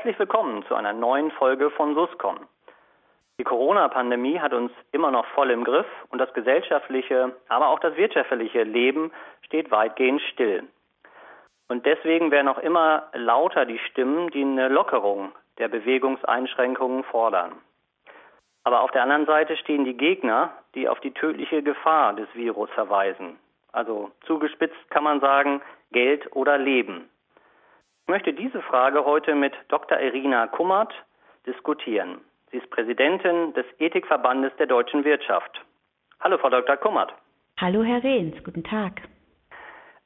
Herzlich willkommen zu einer neuen Folge von Suscom. Die Corona-Pandemie hat uns immer noch voll im Griff und das gesellschaftliche, aber auch das wirtschaftliche Leben steht weitgehend still. Und deswegen werden auch immer lauter die Stimmen, die eine Lockerung der Bewegungseinschränkungen fordern. Aber auf der anderen Seite stehen die Gegner, die auf die tödliche Gefahr des Virus verweisen. Also zugespitzt kann man sagen, Geld oder Leben. Ich möchte diese Frage heute mit Dr. Irina Kummert diskutieren. Sie ist Präsidentin des Ethikverbandes der deutschen Wirtschaft. Hallo, Frau Dr. Kummert. Hallo, Herr Rehns. Guten Tag.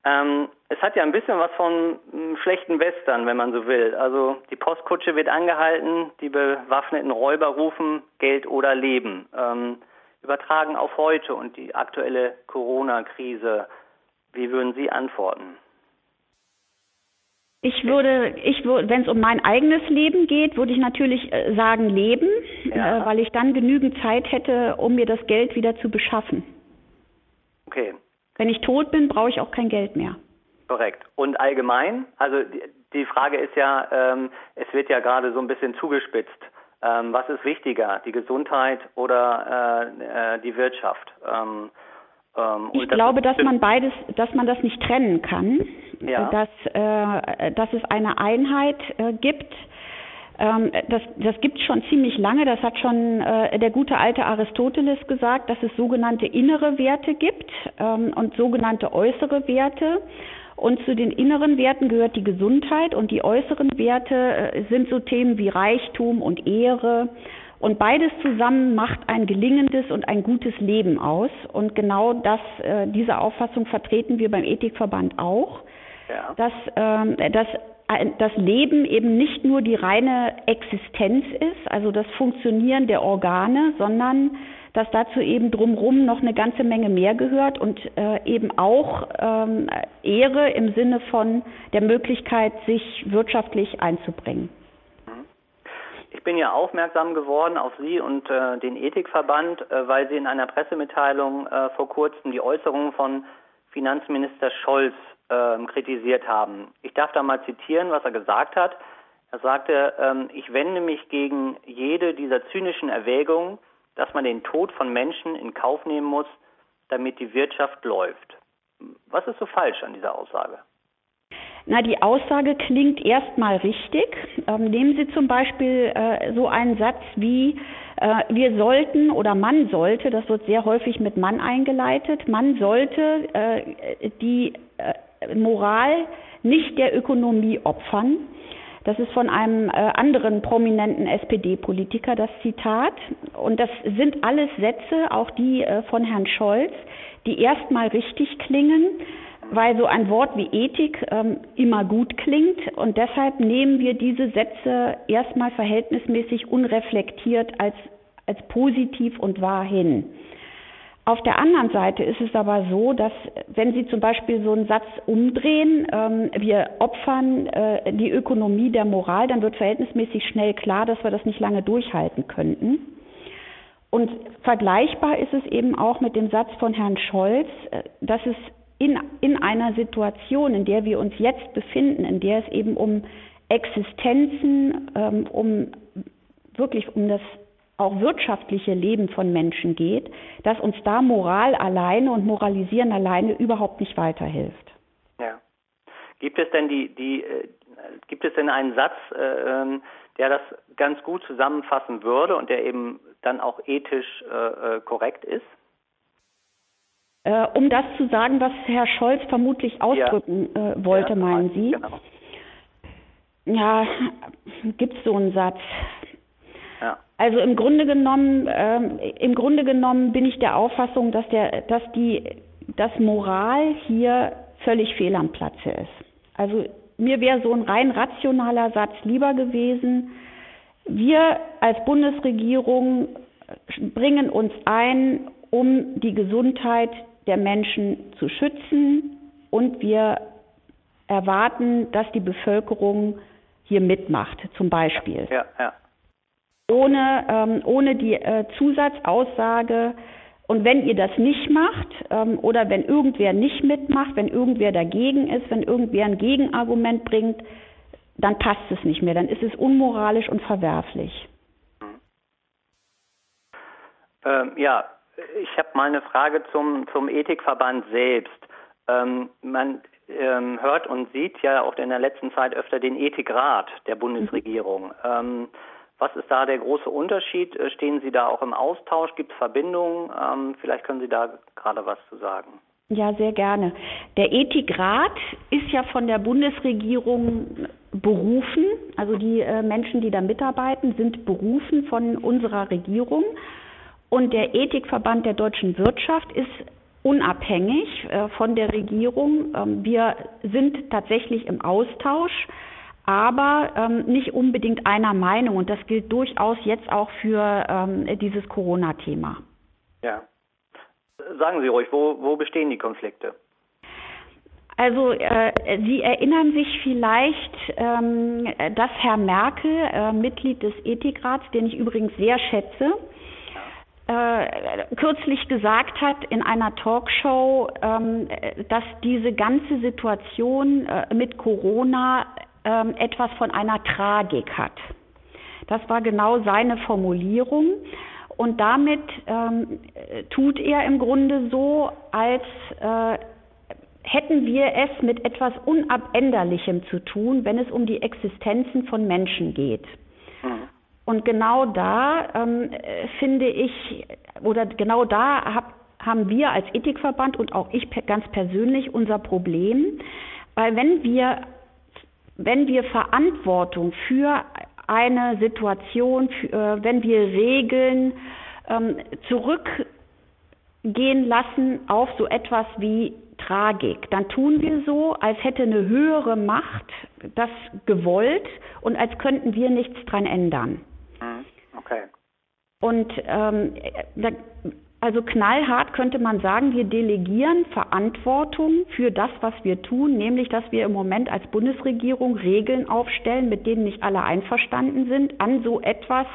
Ähm, es hat ja ein bisschen was von einem schlechten Western, wenn man so will. Also die Postkutsche wird angehalten, die bewaffneten Räuber rufen Geld oder Leben. Ähm, übertragen auf heute und die aktuelle Corona-Krise. Wie würden Sie antworten? Ich würde, ich würde, wenn es um mein eigenes Leben geht, würde ich natürlich äh, sagen Leben, ja. äh, weil ich dann genügend Zeit hätte, um mir das Geld wieder zu beschaffen. Okay. Wenn ich tot bin, brauche ich auch kein Geld mehr. Korrekt. Und allgemein, also die, die Frage ist ja, ähm, es wird ja gerade so ein bisschen zugespitzt. Ähm, was ist wichtiger, die Gesundheit oder äh, äh, die Wirtschaft? Ähm, ähm, ich glaube, dass man beides, dass man das nicht trennen kann, ja. dass, äh, dass es eine Einheit äh, gibt. Ähm, das, das gibt es schon ziemlich lange. Das hat schon äh, der gute alte Aristoteles gesagt, dass es sogenannte innere Werte gibt ähm, und sogenannte äußere Werte. Und zu den inneren Werten gehört die Gesundheit und die äußeren Werte äh, sind so Themen wie Reichtum und Ehre und beides zusammen macht ein gelingendes und ein gutes Leben aus. Und genau das, äh, diese Auffassung vertreten wir beim Ethikverband auch, ja. dass, ähm, dass das Leben eben nicht nur die reine Existenz ist, also das Funktionieren der Organe, sondern dass dazu eben drumherum noch eine ganze Menge mehr gehört und äh, eben auch ähm, Ehre im Sinne von der Möglichkeit, sich wirtschaftlich einzubringen. Ich bin ja aufmerksam geworden auf Sie und äh, den Ethikverband, äh, weil Sie in einer Pressemitteilung äh, vor kurzem die Äußerungen von Finanzminister Scholz ähm, kritisiert haben. Ich darf da mal zitieren, was er gesagt hat. Er sagte, ähm, ich wende mich gegen jede dieser zynischen Erwägungen, dass man den Tod von Menschen in Kauf nehmen muss, damit die Wirtschaft läuft. Was ist so falsch an dieser Aussage? Na, die Aussage klingt erstmal richtig. Ähm, nehmen Sie zum Beispiel äh, so einen Satz wie, äh, wir sollten oder man sollte, das wird sehr häufig mit Mann eingeleitet, man sollte äh, die äh, Moral nicht der Ökonomie opfern. Das ist von einem äh, anderen prominenten SPD-Politiker das Zitat. Und das sind alles Sätze, auch die äh, von Herrn Scholz, die erstmal richtig klingen weil so ein Wort wie Ethik ähm, immer gut klingt und deshalb nehmen wir diese Sätze erstmal verhältnismäßig unreflektiert als, als positiv und wahr hin. Auf der anderen Seite ist es aber so, dass wenn Sie zum Beispiel so einen Satz umdrehen, ähm, wir opfern äh, die Ökonomie der Moral, dann wird verhältnismäßig schnell klar, dass wir das nicht lange durchhalten könnten. Und vergleichbar ist es eben auch mit dem Satz von Herrn Scholz, äh, dass es in, in einer Situation, in der wir uns jetzt befinden, in der es eben um Existenzen, ähm, um wirklich um das auch wirtschaftliche Leben von Menschen geht, dass uns da Moral alleine und Moralisieren alleine überhaupt nicht weiterhilft. Ja. Gibt es denn die, die äh, gibt es denn einen Satz, äh, ähm, der das ganz gut zusammenfassen würde und der eben dann auch ethisch äh, äh korrekt ist? Äh, um das zu sagen, was Herr Scholz vermutlich ausdrücken ja. äh, wollte, ja, meinen Sie? Genau. Ja, gibt es so einen Satz? Also im Grunde genommen, ähm, im Grunde genommen bin ich der Auffassung, dass der, dass die, dass Moral hier völlig fehl am Platze ist. Also mir wäre so ein rein rationaler Satz lieber gewesen. Wir als Bundesregierung bringen uns ein, um die Gesundheit der Menschen zu schützen und wir erwarten, dass die Bevölkerung hier mitmacht, zum Beispiel. Ja, ja. Ohne, ähm, ohne die äh, Zusatzaussage, und wenn ihr das nicht macht ähm, oder wenn irgendwer nicht mitmacht, wenn irgendwer dagegen ist, wenn irgendwer ein Gegenargument bringt, dann passt es nicht mehr, dann ist es unmoralisch und verwerflich. Ähm, ja, ich habe mal eine Frage zum, zum Ethikverband selbst. Ähm, man ähm, hört und sieht ja auch in der letzten Zeit öfter den Ethikrat der Bundesregierung. Mhm. Was ist da der große Unterschied? Äh, stehen Sie da auch im Austausch? Gibt es Verbindungen? Ähm, vielleicht können Sie da gerade was zu sagen. Ja, sehr gerne. Der Ethikrat ist ja von der Bundesregierung berufen, also die äh, Menschen, die da mitarbeiten, sind berufen von unserer Regierung. Und der Ethikverband der deutschen Wirtschaft ist unabhängig äh, von der Regierung. Ähm, wir sind tatsächlich im Austausch, aber ähm, nicht unbedingt einer Meinung. Und das gilt durchaus jetzt auch für ähm, dieses Corona-Thema. Ja. Sagen Sie ruhig, wo, wo bestehen die Konflikte? Also äh, Sie erinnern sich vielleicht, ähm, dass Herr Merkel, äh, Mitglied des Ethikrats, den ich übrigens sehr schätze, äh, kürzlich gesagt hat in einer Talkshow, ähm, dass diese ganze Situation äh, mit Corona ähm, etwas von einer Tragik hat. Das war genau seine Formulierung. Und damit ähm, tut er im Grunde so, als äh, hätten wir es mit etwas Unabänderlichem zu tun, wenn es um die Existenzen von Menschen geht. Mhm. Und genau da ähm, finde ich, oder genau da hab, haben wir als Ethikverband und auch ich ganz persönlich unser Problem, weil wenn wir, wenn wir Verantwortung für eine Situation, für, äh, wenn wir Regeln ähm, zurückgehen lassen auf so etwas wie Tragik, dann tun wir so, als hätte eine höhere Macht das gewollt und als könnten wir nichts dran ändern. Okay. Und ähm, da, also knallhart könnte man sagen, wir delegieren Verantwortung für das, was wir tun, nämlich dass wir im Moment als Bundesregierung Regeln aufstellen, mit denen nicht alle einverstanden sind, an so etwas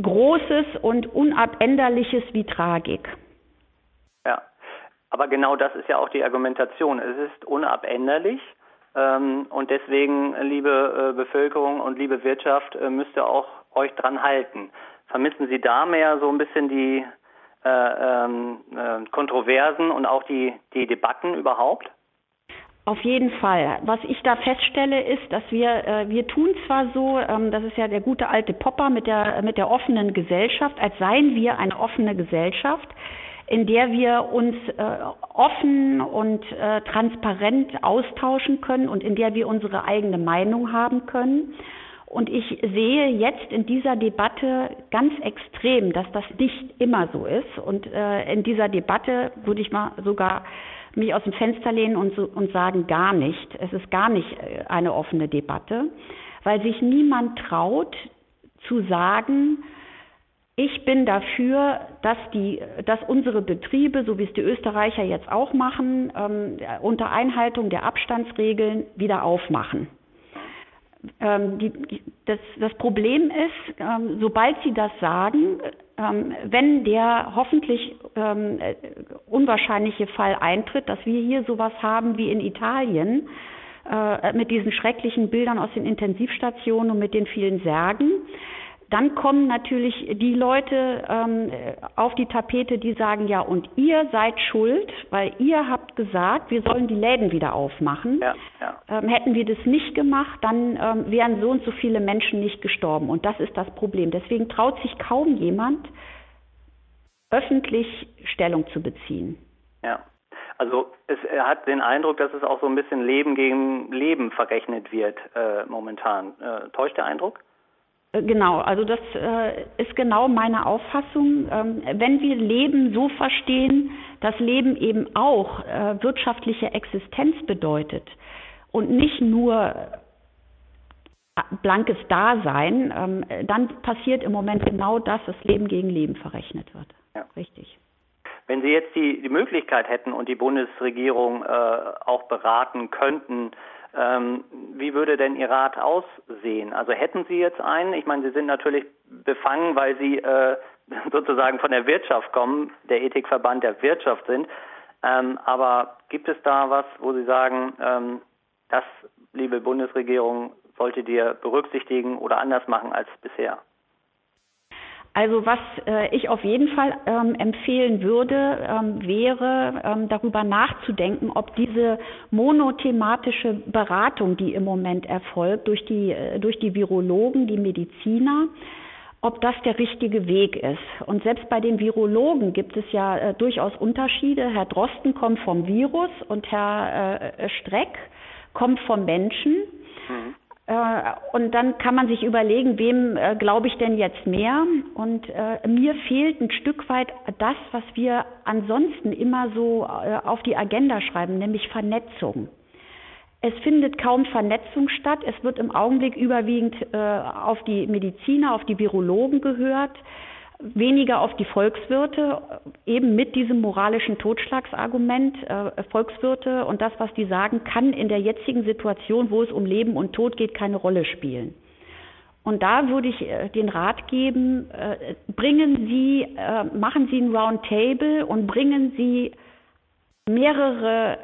Großes und Unabänderliches wie Tragik. Ja, aber genau das ist ja auch die Argumentation. Es ist unabänderlich. Ähm, und deswegen, liebe äh, Bevölkerung und liebe Wirtschaft, äh, müsste auch euch dran halten. Vermissen Sie da mehr so ein bisschen die Kontroversen und auch die, die Debatten überhaupt? Auf jeden Fall. Was ich da feststelle, ist, dass wir, äh, wir tun zwar so, ähm, das ist ja der gute alte Popper mit der, mit der offenen Gesellschaft, als seien wir eine offene Gesellschaft, in der wir uns äh, offen und äh, transparent austauschen können und in der wir unsere eigene Meinung haben können. Und ich sehe jetzt in dieser Debatte ganz extrem, dass das nicht immer so ist. Und äh, in dieser Debatte würde ich mal sogar mich aus dem Fenster lehnen und, und sagen, gar nicht. Es ist gar nicht äh, eine offene Debatte, weil sich niemand traut zu sagen, ich bin dafür, dass, die, dass unsere Betriebe, so wie es die Österreicher jetzt auch machen, ähm, unter Einhaltung der Abstandsregeln wieder aufmachen ähm, die, das, das Problem ist, ähm, sobald Sie das sagen, ähm, wenn der hoffentlich ähm, äh, unwahrscheinliche Fall eintritt, dass wir hier sowas haben wie in Italien, äh, mit diesen schrecklichen Bildern aus den Intensivstationen und mit den vielen Särgen, dann kommen natürlich die Leute ähm, auf die Tapete, die sagen, ja, und ihr seid schuld, weil ihr habt gesagt, wir sollen die Läden wieder aufmachen. Ja, ja. Ähm, hätten wir das nicht gemacht, dann ähm, wären so und so viele Menschen nicht gestorben. Und das ist das Problem. Deswegen traut sich kaum jemand, öffentlich Stellung zu beziehen. Ja. Also es, er hat den Eindruck, dass es auch so ein bisschen Leben gegen Leben verrechnet wird äh, momentan. Äh, täuscht der Eindruck? Äh, genau, also das äh, ist genau meine Auffassung. Ähm, wenn wir Leben so verstehen, dass Leben eben auch äh, wirtschaftliche Existenz bedeutet und nicht nur äh, blankes Dasein, ähm, dann passiert im Moment genau das, dass Leben gegen Leben verrechnet wird. Ja. Richtig. Wenn Sie jetzt die, die Möglichkeit hätten und die Bundesregierung äh, auch beraten könnten, ähm, wie würde denn Ihr Rat aussehen? Also hätten Sie jetzt einen? Ich meine, Sie sind natürlich befangen, weil Sie äh, sozusagen von der Wirtschaft kommen, der Ethikverband der Wirtschaft sind. Ähm, aber gibt es da was, wo Sie sagen, ähm, das, liebe Bundesregierung, solltet ihr berücksichtigen oder anders machen als bisher? Also was äh, ich auf jeden Fall ähm, empfehlen würde, ähm, wäre ähm, darüber nachzudenken, ob diese monothematische Beratung, die im Moment erfolgt durch die, äh, durch die Virologen, die Mediziner, ob das der richtige Weg ist. Und selbst bei den Virologen gibt es ja äh, durchaus Unterschiede. Herr Drosten kommt vom Virus und Herr äh, Streck kommt vom Menschen. Äh, und dann kann man sich überlegen, wem äh, glaube ich denn jetzt mehr? Und äh, mir fehlt ein Stück weit das, was wir ansonsten immer so auf die Agenda schreiben, nämlich Vernetzung. Es findet kaum Vernetzung statt. Es wird im Augenblick überwiegend auf die Mediziner, auf die Virologen gehört weniger auf die Volkswirte, eben mit diesem moralischen Totschlagsargument. Äh, Volkswirte und das, was die sagen, kann in der jetzigen Situation, wo es um Leben und Tod geht, keine Rolle spielen. Und da würde ich äh, den Rat geben, äh, bringen Sie, machen Sie ein Roundtable und bringen Sie mehrere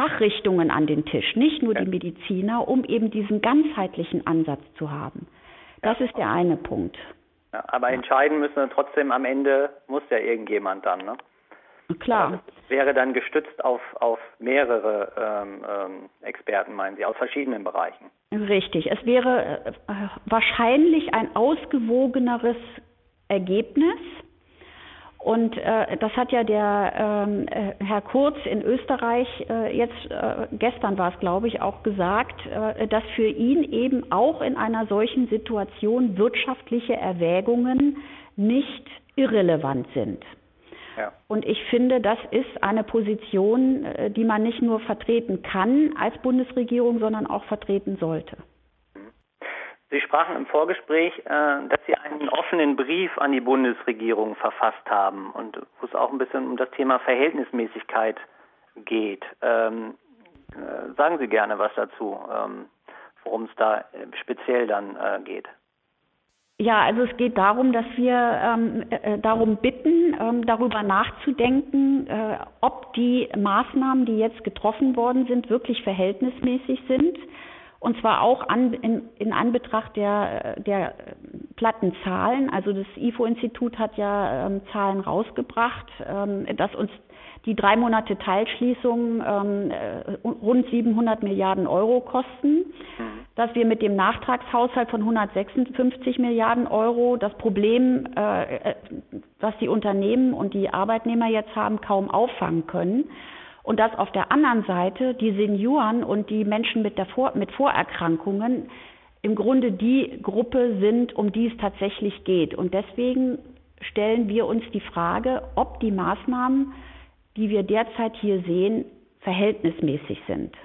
Fachrichtungen an den Tisch, nicht nur die Mediziner, um eben diesen ganzheitlichen Ansatz zu haben. Das ist der eine Punkt. Ja, aber entscheiden müssen trotzdem am Ende muss ja irgendjemand dann, ne? Klar. wäre dann gestützt auf, auf mehrere ähm, ähm, Experten, meinen Sie, aus verschiedenen Bereichen. Richtig. Es wäre äh, wahrscheinlich ein ausgewogeneres Ergebnis und äh, das hat ja der ähm, äh, Herr Kurz in Österreich äh, jetzt, äh, gestern war es glaube ich, auch gesagt, äh, dass für ihn eben auch in einer solchen Situation wirtschaftliche Erwägungen nicht irrelevant sind. Ja. Und ich finde, das ist eine Position, äh, die man nicht nur vertreten kann als Bundesregierung, sondern auch vertreten sollte. Sie sprachen im Vorgespräch, äh, dass Sie einen offenen Brief an die Bundesregierung verfasst haben und wo es auch ein bisschen um das Thema Verhältnismäßigkeit geht. Ähm, äh, sagen Sie gerne was dazu, ähm, worum es da speziell dann äh, geht. Ja, also es geht darum, dass wir ähm, äh, darum bitten, ähm, darüber nachzudenken, äh, ob die Maßnahmen, die jetzt getroffen worden sind, wirklich verhältnismäßig sind und zwar auch an, in, in Anbetracht der, der platten Zahlen. Also das IFO-Institut hat ja ähm, Zahlen rausgebracht, ähm, dass uns die drei Monate Teilschließung ähm, äh, rund 700 Milliarden Euro kosten, dass wir mit dem Nachtragshaushalt von 156 Milliarden Euro das Problem, äh, äh, was die Unternehmen und die Arbeitnehmer jetzt haben, kaum auffangen können und dass auf der anderen Seite die Senioren und die Menschen mit, Vor mit Vorerkrankungen im Grunde die Gruppe sind, um die es tatsächlich geht. Und deswegen stellen wir uns die Frage, ob die Maßnahmen, die wir derzeit hier sehen, verhältnismäßig sind.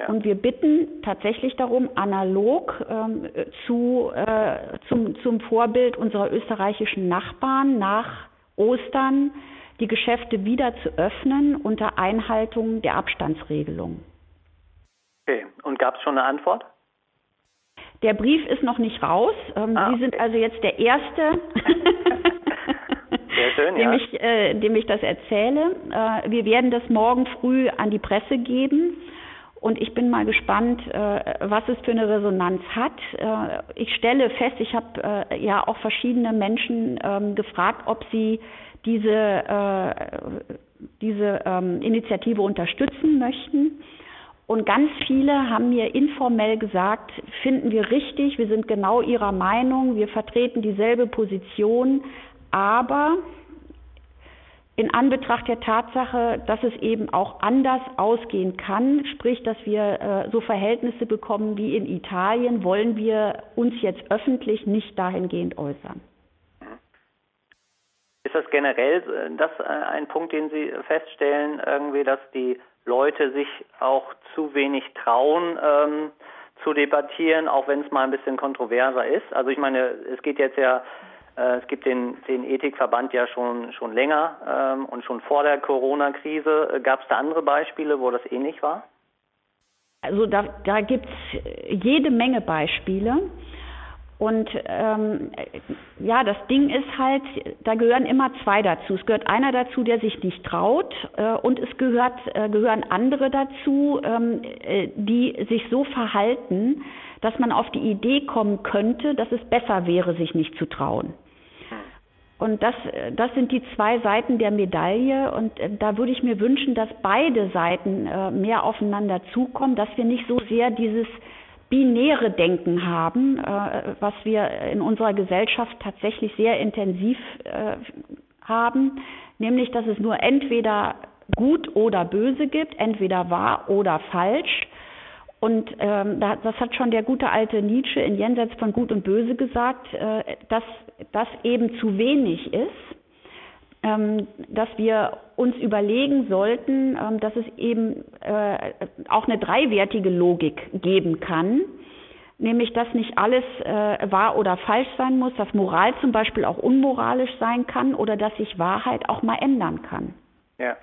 Ja. Und wir bitten tatsächlich darum, analog ähm, zu, äh, zum, zum Vorbild unserer österreichischen Nachbarn nach Ostern die Geschäfte wieder zu öffnen unter Einhaltung der Abstandsregelung. Okay, und gab es schon eine Antwort? Der Brief ist noch nicht raus. Ähm, ah, Sie sind also jetzt der Erste, schön, dem, ja. ich, äh, dem ich das erzähle. Äh, wir werden das morgen früh an die Presse geben. Und ich bin mal gespannt, äh, was es für eine Resonanz hat. Äh, ich stelle fest, ich habe äh, ja auch verschiedene Menschen ähm, gefragt, ob sie diese, diese ähm, Initiative unterstützen möchten. Und ganz viele haben mir informell gesagt, finden wir richtig, wir sind genau ihrer Meinung, wir vertreten dieselbe Position, aber in Anbetracht der Tatsache, dass es eben auch anders ausgehen kann, sprich, dass wir äh, so Verhältnisse bekommen wie in Italien, wollen wir uns jetzt öffentlich nicht dahingehend äußern. Ist das generell äh, das äh, ein Punkt, den Sie feststellen, irgendwie, dass die Leute sich auch zu wenig trauen, ähm, zu debattieren, auch wenn es mal ein bisschen kontroverser ist? Also ich meine, es geht jetzt ja, es gibt den, den Ethikverband ja schon schon länger ähm, und schon vor der Corona-Krise. Gab es da andere Beispiele, wo das ähnlich war? Also da, da gibt es jede Menge Beispiele. Und ähm, ja, das Ding ist halt, da gehören immer zwei dazu. Es gehört einer dazu, der sich nicht traut, äh, und es gehört, äh, gehören andere dazu, ähm, äh, die sich so verhalten, dass man auf die Idee kommen könnte, dass es besser wäre, sich nicht zu trauen. Und das, das sind die zwei Seiten der Medaille. Und äh, da würde ich mir wünschen, dass beide Seiten äh, mehr aufeinander zukommen, dass wir nicht so sehr dieses binäre Denken haben, äh, was wir in unserer Gesellschaft tatsächlich sehr intensiv haben, nämlich dass es nur entweder gut oder böse gibt, entweder wahr oder falsch. Und ähm, das hat schon der gute alte Nietzsche in Jenseits von Gut und Böse gesagt, äh, dass das eben zu wenig ist, ähm, dass wir uns überlegen sollten, ähm, dass es eben äh, auch eine dreiwertige Logik geben kann, nämlich dass nicht alles äh, wahr oder falsch sein muss, dass Moral zum Beispiel auch unmoralisch sein kann oder dass sich Wahrheit auch mal ändern kann. Ja.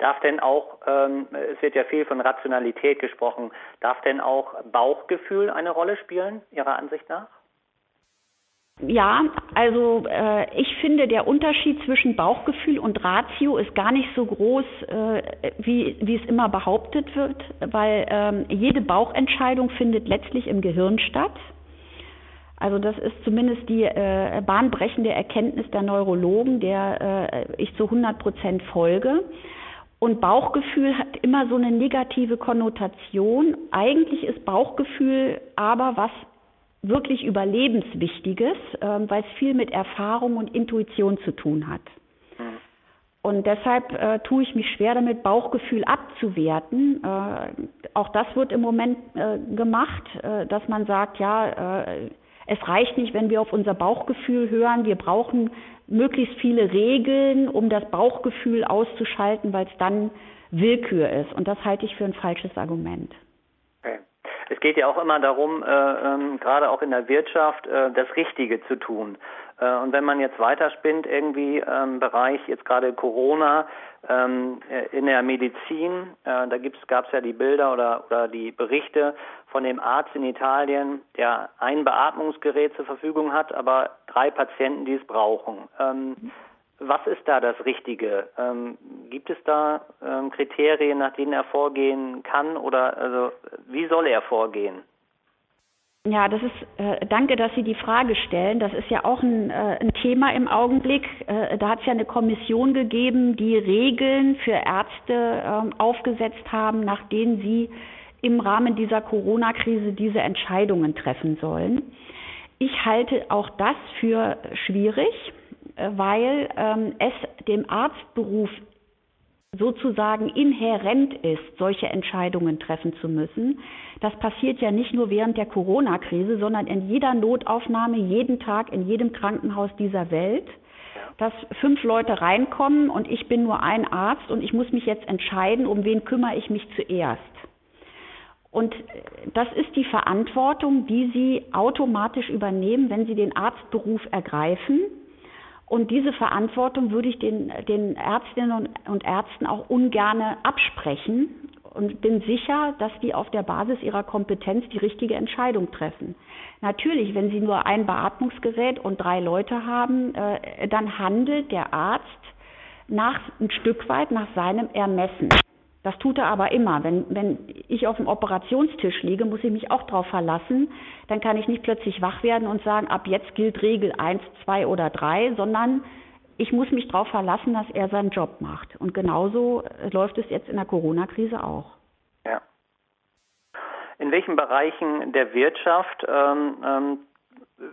Darf denn auch, ähm, es wird ja viel von Rationalität gesprochen, darf denn auch Bauchgefühl eine Rolle spielen, Ihrer Ansicht nach? Ja, also äh, ich finde, der Unterschied zwischen Bauchgefühl und Ratio ist gar nicht so groß, äh, wie, wie es immer behauptet wird, weil ähm, jede Bauchentscheidung findet letztlich im Gehirn statt. Also das ist zumindest die äh, bahnbrechende Erkenntnis der Neurologen, der äh, ich zu 100 Prozent folge. Und Bauchgefühl hat immer so eine negative Konnotation. Eigentlich ist Bauchgefühl aber was wirklich Überlebenswichtiges, äh, weil es viel mit Erfahrung und Intuition zu tun hat. Und deshalb äh, tue ich mich schwer damit, Bauchgefühl abzuwerten. Äh, auch das wird im Moment äh, gemacht, äh, dass man sagt, ja, äh, es reicht nicht, wenn wir auf unser Bauchgefühl hören. Wir brauchen möglichst viele Regeln, um das Bauchgefühl auszuschalten, weil es dann Willkür ist. Und das halte ich für ein falsches Argument. Okay. Es geht ja auch immer darum, äh, ähm, gerade auch in der Wirtschaft, äh, das Richtige zu tun. Äh, und wenn man jetzt weiterspinnt, irgendwie im ähm, Bereich jetzt gerade Corona, ähm, äh, in der Medizin, äh, da gab es ja die Bilder oder, oder die Berichte von dem Arzt in Italien, der ein Beatmungsgerät zur Verfügung hat, aber drei Patienten, die es brauchen. Ähm, was ist da das Richtige? Ähm, gibt es da ähm, Kriterien, nach denen er vorgehen kann oder also wie soll er vorgehen? Ja, das ist, äh, danke, dass Sie die Frage stellen. Das ist ja auch ein, äh, ein Thema im Augenblick. Äh, da hat es ja eine Kommission gegeben, die Regeln für Ärzte äh, aufgesetzt haben, nach denen sie im Rahmen dieser Corona-Krise diese Entscheidungen treffen sollen. Ich halte auch das für schwierig, äh, weil ähm, es dem Arztberuf sozusagen inhärent ist, solche Entscheidungen treffen zu müssen. Das passiert ja nicht nur während der Corona-Krise, sondern in jeder Notaufnahme, jeden Tag, in jedem Krankenhaus dieser Welt, dass fünf Leute reinkommen und ich bin nur ein Arzt und ich muss mich jetzt entscheiden, um wen kümmere ich mich zuerst. Und das ist die Verantwortung, die Sie automatisch übernehmen, wenn Sie den Arztberuf ergreifen und diese Verantwortung würde ich den, den Ärztinnen und Ärzten auch ungerne absprechen und bin sicher, dass die auf der Basis ihrer Kompetenz die richtige Entscheidung treffen. Natürlich, wenn sie nur ein Beatmungsgerät und drei Leute haben, äh, dann handelt der Arzt nach ein Stück weit nach seinem Ermessen. Das tut er aber immer. Wenn, wenn ich auf dem Operationstisch liege, muss ich mich auch darauf verlassen. Dann kann ich nicht plötzlich wach werden und sagen, ab jetzt gilt Regel 1, 2 oder 3, sondern ich muss mich darauf verlassen, dass er seinen Job macht. Und genauso läuft es jetzt in der Corona-Krise auch. Ja. In welchen Bereichen der Wirtschaft ähm, ähm,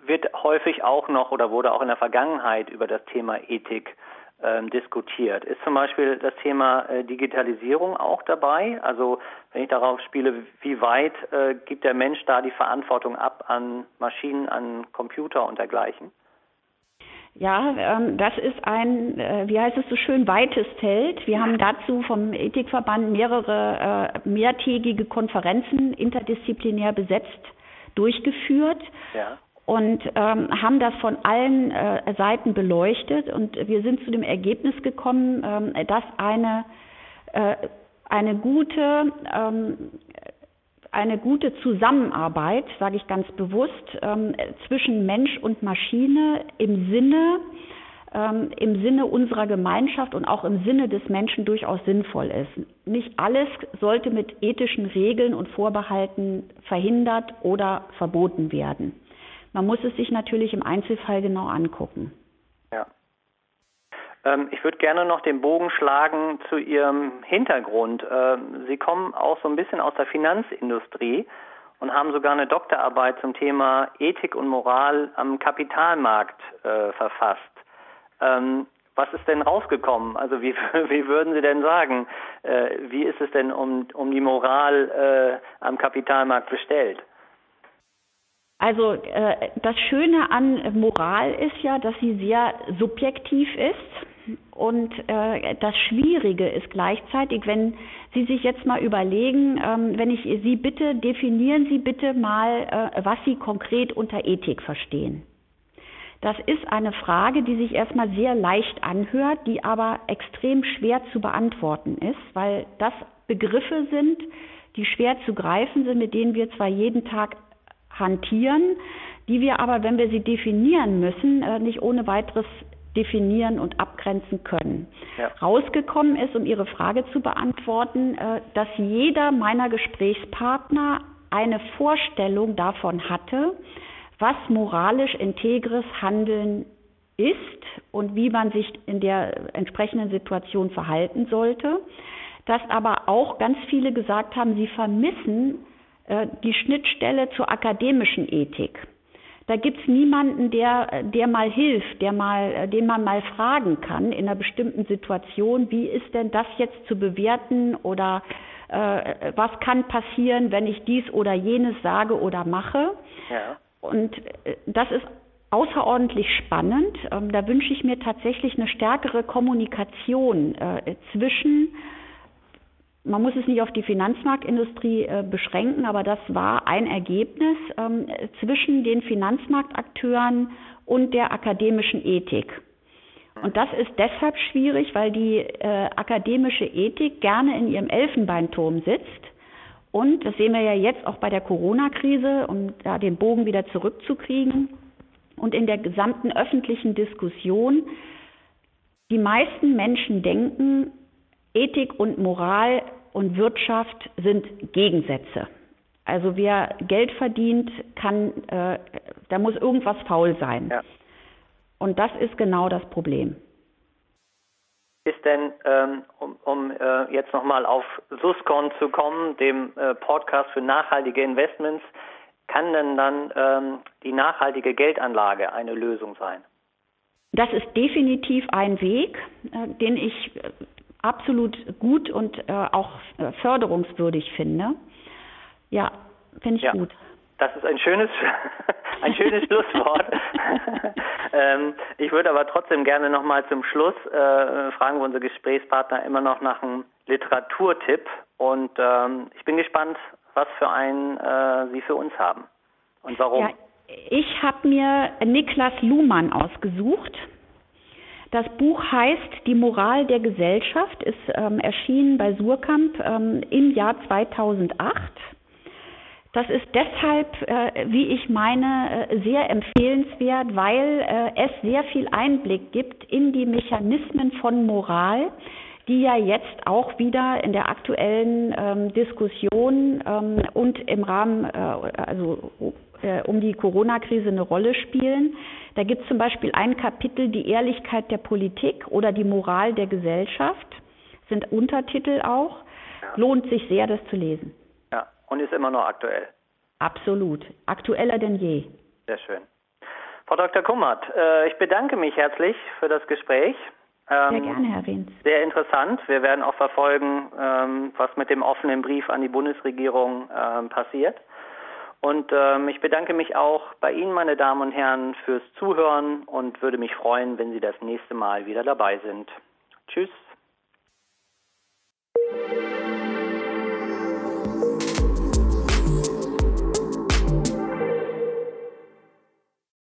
wird häufig auch noch oder wurde auch in der Vergangenheit über das Thema Ethik ähm, diskutiert. Ist zum Beispiel das Thema äh, Digitalisierung auch dabei? Also wenn ich darauf spiele, wie weit äh, gibt der Mensch da die Verantwortung ab an Maschinen, an Computer und dergleichen? Ja, ähm, das ist ein, äh, wie heißt es so schön, weites Feld. Wir haben dazu vom Ethikverband mehrere äh, mehrtägige Konferenzen interdisziplinär besetzt durchgeführt. Ja und ähm, haben das von allen äh, Seiten beleuchtet und wir sind zu dem Ergebnis gekommen, ähm, dass eine, äh, eine gute ähm, eine gute Zusammenarbeit, sage ich ganz bewusst, ähm, zwischen Mensch und Maschine im Sinne ähm, im Sinne unserer Gemeinschaft und auch im Sinne des Menschen durchaus sinnvoll ist. Nicht alles sollte mit ethischen Regeln und Vorbehalten verhindert oder verboten werden. Man muss es sich natürlich im Einzelfall genau angucken. Ja. Ähm, ich würde gerne noch den Bogen schlagen zu Ihrem Hintergrund. Ähm, Sie kommen auch so ein bisschen aus der Finanzindustrie und haben sogar eine Doktorarbeit zum Thema Ethik und Moral am Kapitalmarkt äh, verfasst. Ähm, was ist denn rausgekommen? Also wie, wie würden Sie denn sagen, äh, wie ist es denn um, um die Moral äh, am Kapitalmarkt bestellt? Also äh, das Schöne an Moral ist ja, dass sie sehr subjektiv ist. Und äh, das Schwierige ist gleichzeitig, wenn Sie sich jetzt mal überlegen, ähm, wenn ich Sie bitte, definieren Sie bitte mal, äh, was Sie konkret unter Ethik verstehen. Das ist eine Frage, die sich erstmal sehr leicht anhört, die aber extrem schwer zu beantworten ist, weil das Begriffe sind, die schwer zu greifen sind, mit denen wir zwar jeden Tag hantieren, die wir aber, wenn wir sie definieren müssen, äh, nicht ohne weiteres definieren und abgrenzen können. Ja. Rausgekommen ist, um Ihre Frage zu beantworten, äh, dass jeder meiner Gesprächspartner eine Vorstellung davon hatte, was moralisch integres Handeln ist und wie man sich in der entsprechenden Situation verhalten sollte. Dass aber auch ganz viele gesagt haben, sie vermissen äh, die Schnittstelle zur akademischen Ethik. Da gibt es niemanden, der, der mal hilft, der mal, den man mal fragen kann in einer bestimmten Situation, wie ist denn das jetzt zu bewerten oder äh, was kann passieren, wenn ich dies oder jenes sage oder mache. Ja. Und äh, das ist außerordentlich spannend. Ähm, da wünsche ich mir tatsächlich eine stärkere Kommunikation äh, zwischen man muss es nicht auf die Finanzmarktindustrie äh, beschränken, aber das war ein Ergebnis ähm, zwischen den Finanzmarktakteuren und der akademischen Ethik. Und das ist deshalb schwierig, weil die akademische Ethik gerne in ihrem Elfenbeinturm sitzt und das sehen wir ja jetzt auch bei der Corona-Krise, um da den Bogen wieder zurückzukriegen. Und in der gesamten öffentlichen Diskussion, die meisten Menschen denken, Ethik und Moral und Wirtschaft sind Gegensätze. Also wer Geld verdient, kann, äh, da muss irgendwas faul sein. Ja. Und das ist genau das Problem ist denn, ähm, um, um äh, jetzt nochmal auf Suscon zu kommen, dem äh, Podcast für nachhaltige Investments, kann denn dann ähm, die nachhaltige Geldanlage eine Lösung sein? Das ist definitiv ein Weg, äh, den ich äh, absolut gut und äh, auch äh, förderungswürdig finde. Ja, finde ich ja. gut. Das ist ein schönes, ein schönes Schlusswort. ähm, ich würde aber trotzdem gerne nochmal zum Schluss äh, fragen wir unsere Gesprächspartner immer noch nach einem Literaturtipp. Und ähm, ich bin gespannt, was für einen äh, Sie für uns haben und warum. Ja, ich habe mir Niklas Luhmann ausgesucht. Das Buch heißt Die Moral der Gesellschaft, ist ähm, erschienen bei Surkamp ähm, im Jahr 2008. Das ist deshalb, äh, wie ich meine, äh, sehr empfehlenswert, weil äh, es sehr viel Einblick gibt in die Mechanismen von Moral, die ja jetzt auch wieder in der aktuellen ähm, Diskussion ähm, und im Rahmen, äh, also äh, um die Corona-Krise eine Rolle spielen. Da gibt es zum Beispiel ein Kapitel, die Ehrlichkeit der Politik oder die Moral der Gesellschaft, sind Untertitel auch. Lohnt sich sehr, das zu lesen und ist immer noch aktuell. Absolut. Aktueller denn je. Sehr schön. Frau Dr. Kummert, äh, ich bedanke mich herzlich für das Gespräch. Ähm, sehr gerne, Herr Rehns. Sehr interessant. Wir werden auch verfolgen, ähm, was mit dem offenen Brief an die Bundesregierung ähm, passiert. Und ähm, ich bedanke mich auch bei Ihnen, meine Damen und Herren, fürs Zuhören und würde mich freuen, wenn Sie das nächste Mal wieder dabei sind. Tschüss.